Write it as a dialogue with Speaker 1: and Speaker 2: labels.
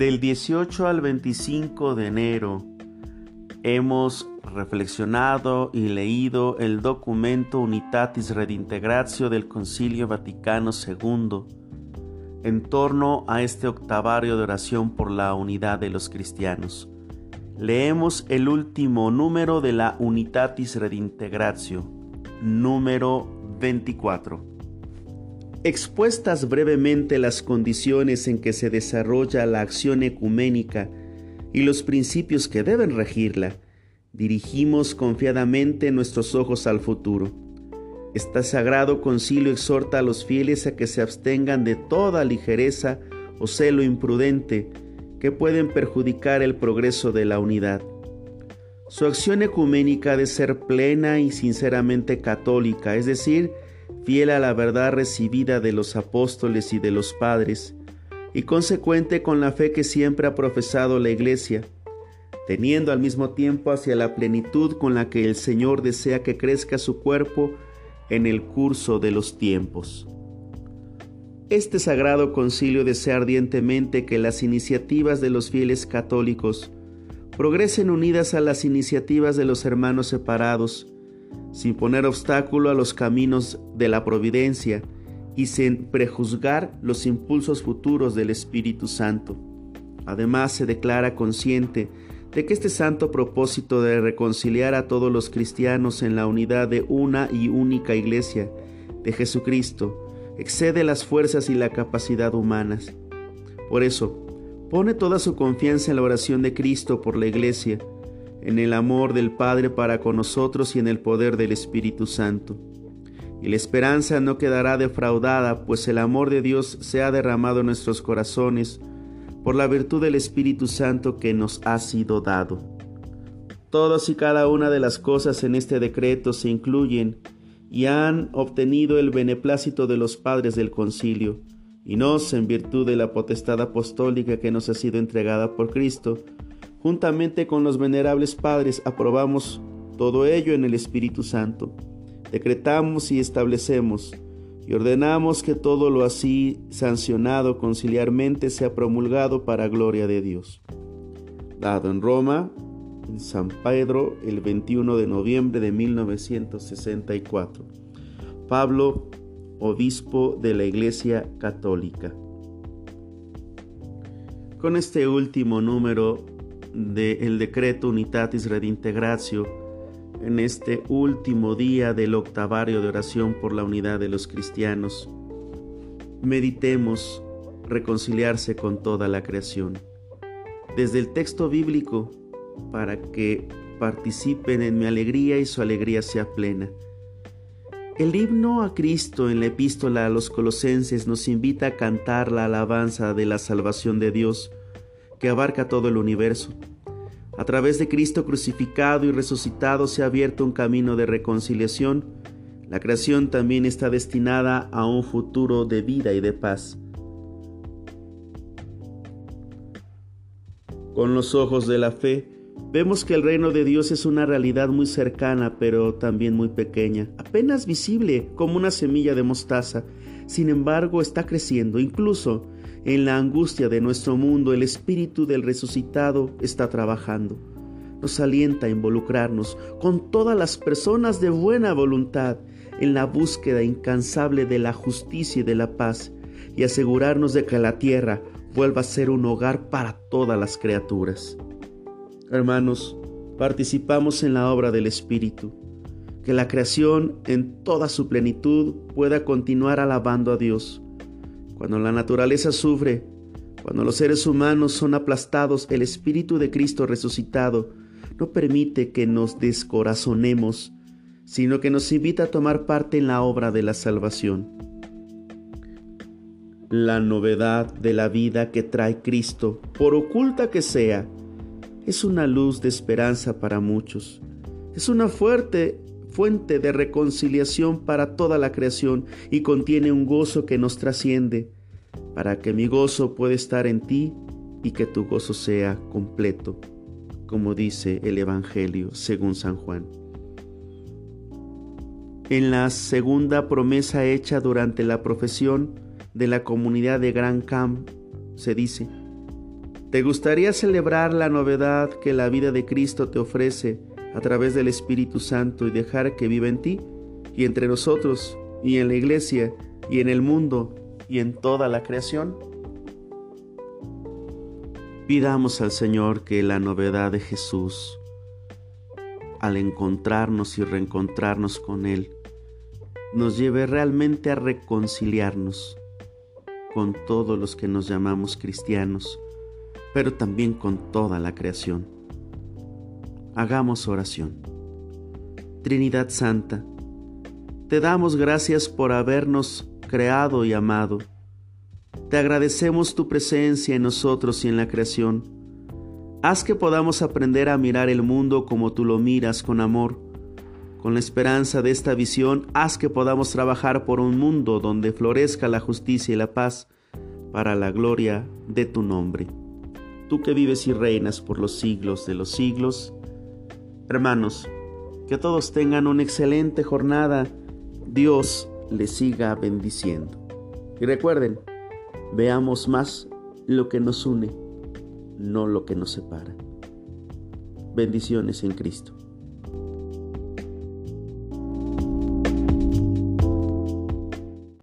Speaker 1: Del 18 al 25 de enero hemos reflexionado y leído el documento Unitatis Redintegratio del Concilio Vaticano II en torno a este octavario de oración por la unidad de los cristianos. Leemos el último número de la Unitatis Redintegratio, número 24. Expuestas brevemente las condiciones en que se desarrolla la acción ecuménica y los principios que deben regirla, dirigimos confiadamente nuestros ojos al futuro. Este sagrado concilio exhorta a los fieles a que se abstengan de toda ligereza o celo imprudente que pueden perjudicar el progreso de la unidad. Su acción ecuménica ha de ser plena y sinceramente católica, es decir, fiel a la verdad recibida de los apóstoles y de los padres, y consecuente con la fe que siempre ha profesado la Iglesia, teniendo al mismo tiempo hacia la plenitud con la que el Señor desea que crezca su cuerpo en el curso de los tiempos. Este sagrado concilio desea ardientemente que las iniciativas de los fieles católicos progresen unidas a las iniciativas de los hermanos separados, sin poner obstáculo a los caminos de la providencia y sin prejuzgar los impulsos futuros del Espíritu Santo. Además, se declara consciente de que este santo propósito de reconciliar a todos los cristianos en la unidad de una y única iglesia de Jesucristo excede las fuerzas y la capacidad humanas. Por eso, pone toda su confianza en la oración de Cristo por la iglesia, en el amor del Padre para con nosotros y en el poder del Espíritu Santo. Y la esperanza no quedará defraudada, pues el amor de Dios se ha derramado en nuestros corazones por la virtud del Espíritu Santo que nos ha sido dado. Todas y cada una de las cosas en este decreto se incluyen y han obtenido el beneplácito de los padres del concilio, y nos, en virtud de la potestad apostólica que nos ha sido entregada por Cristo, Juntamente con los venerables padres aprobamos todo ello en el Espíritu Santo. Decretamos y establecemos y ordenamos que todo lo así sancionado conciliarmente sea promulgado para gloria de Dios. Dado en Roma, en San Pedro, el 21 de noviembre de 1964. Pablo, obispo de la Iglesia Católica. Con este último número del decreto Unitatis Redintegratio en este último día del octavario de oración por la unidad de los cristianos. Meditemos reconciliarse con toda la creación. Desde el texto bíblico, para que participen en mi alegría y su alegría sea plena. El himno a Cristo en la epístola a los colosenses nos invita a cantar la alabanza de la salvación de Dios que abarca todo el universo. A través de Cristo crucificado y resucitado se ha abierto un camino de reconciliación. La creación también está destinada a un futuro de vida y de paz. Con los ojos de la fe, vemos que el reino de Dios es una realidad muy cercana, pero también muy pequeña, apenas visible como una semilla de mostaza. Sin embargo, está creciendo, incluso en la angustia de nuestro mundo, el Espíritu del resucitado está trabajando. Nos alienta a involucrarnos con todas las personas de buena voluntad en la búsqueda incansable de la justicia y de la paz y asegurarnos de que la tierra vuelva a ser un hogar para todas las criaturas. Hermanos, participamos en la obra del Espíritu, que la creación en toda su plenitud pueda continuar alabando a Dios cuando la naturaleza sufre, cuando los seres humanos son aplastados, el Espíritu de Cristo resucitado no permite que nos descorazonemos, sino que nos invita a tomar parte en la obra de la salvación. La novedad de la vida que trae Cristo, por oculta que sea, es una luz de esperanza para muchos. Es una fuerte fuente de reconciliación para toda la creación y contiene un gozo que nos trasciende, para que mi gozo pueda estar en ti y que tu gozo sea completo, como dice el Evangelio según San Juan. En la segunda promesa hecha durante la profesión de la comunidad de Gran Camp se dice, ¿Te gustaría celebrar la novedad que la vida de Cristo te ofrece a través del Espíritu Santo y dejar que viva en ti y entre nosotros y en la iglesia y en el mundo y en toda la creación? Pidamos al Señor que la novedad de Jesús, al encontrarnos y reencontrarnos con Él, nos lleve realmente a reconciliarnos con todos los que nos llamamos cristianos, pero también con toda la creación. Hagamos oración. Trinidad Santa, te damos gracias por habernos creado y amado. Te agradecemos tu presencia en nosotros y en la creación. Haz que podamos aprender a mirar el mundo como tú lo miras con amor. Con la esperanza de esta visión, haz que podamos trabajar por un mundo donde florezca la justicia y la paz para la gloria de tu nombre. Tú que vives y reinas por los siglos de los siglos. Hermanos, que todos tengan una excelente jornada. Dios les siga bendiciendo. Y recuerden, veamos más lo que nos une, no lo que nos separa. Bendiciones en Cristo.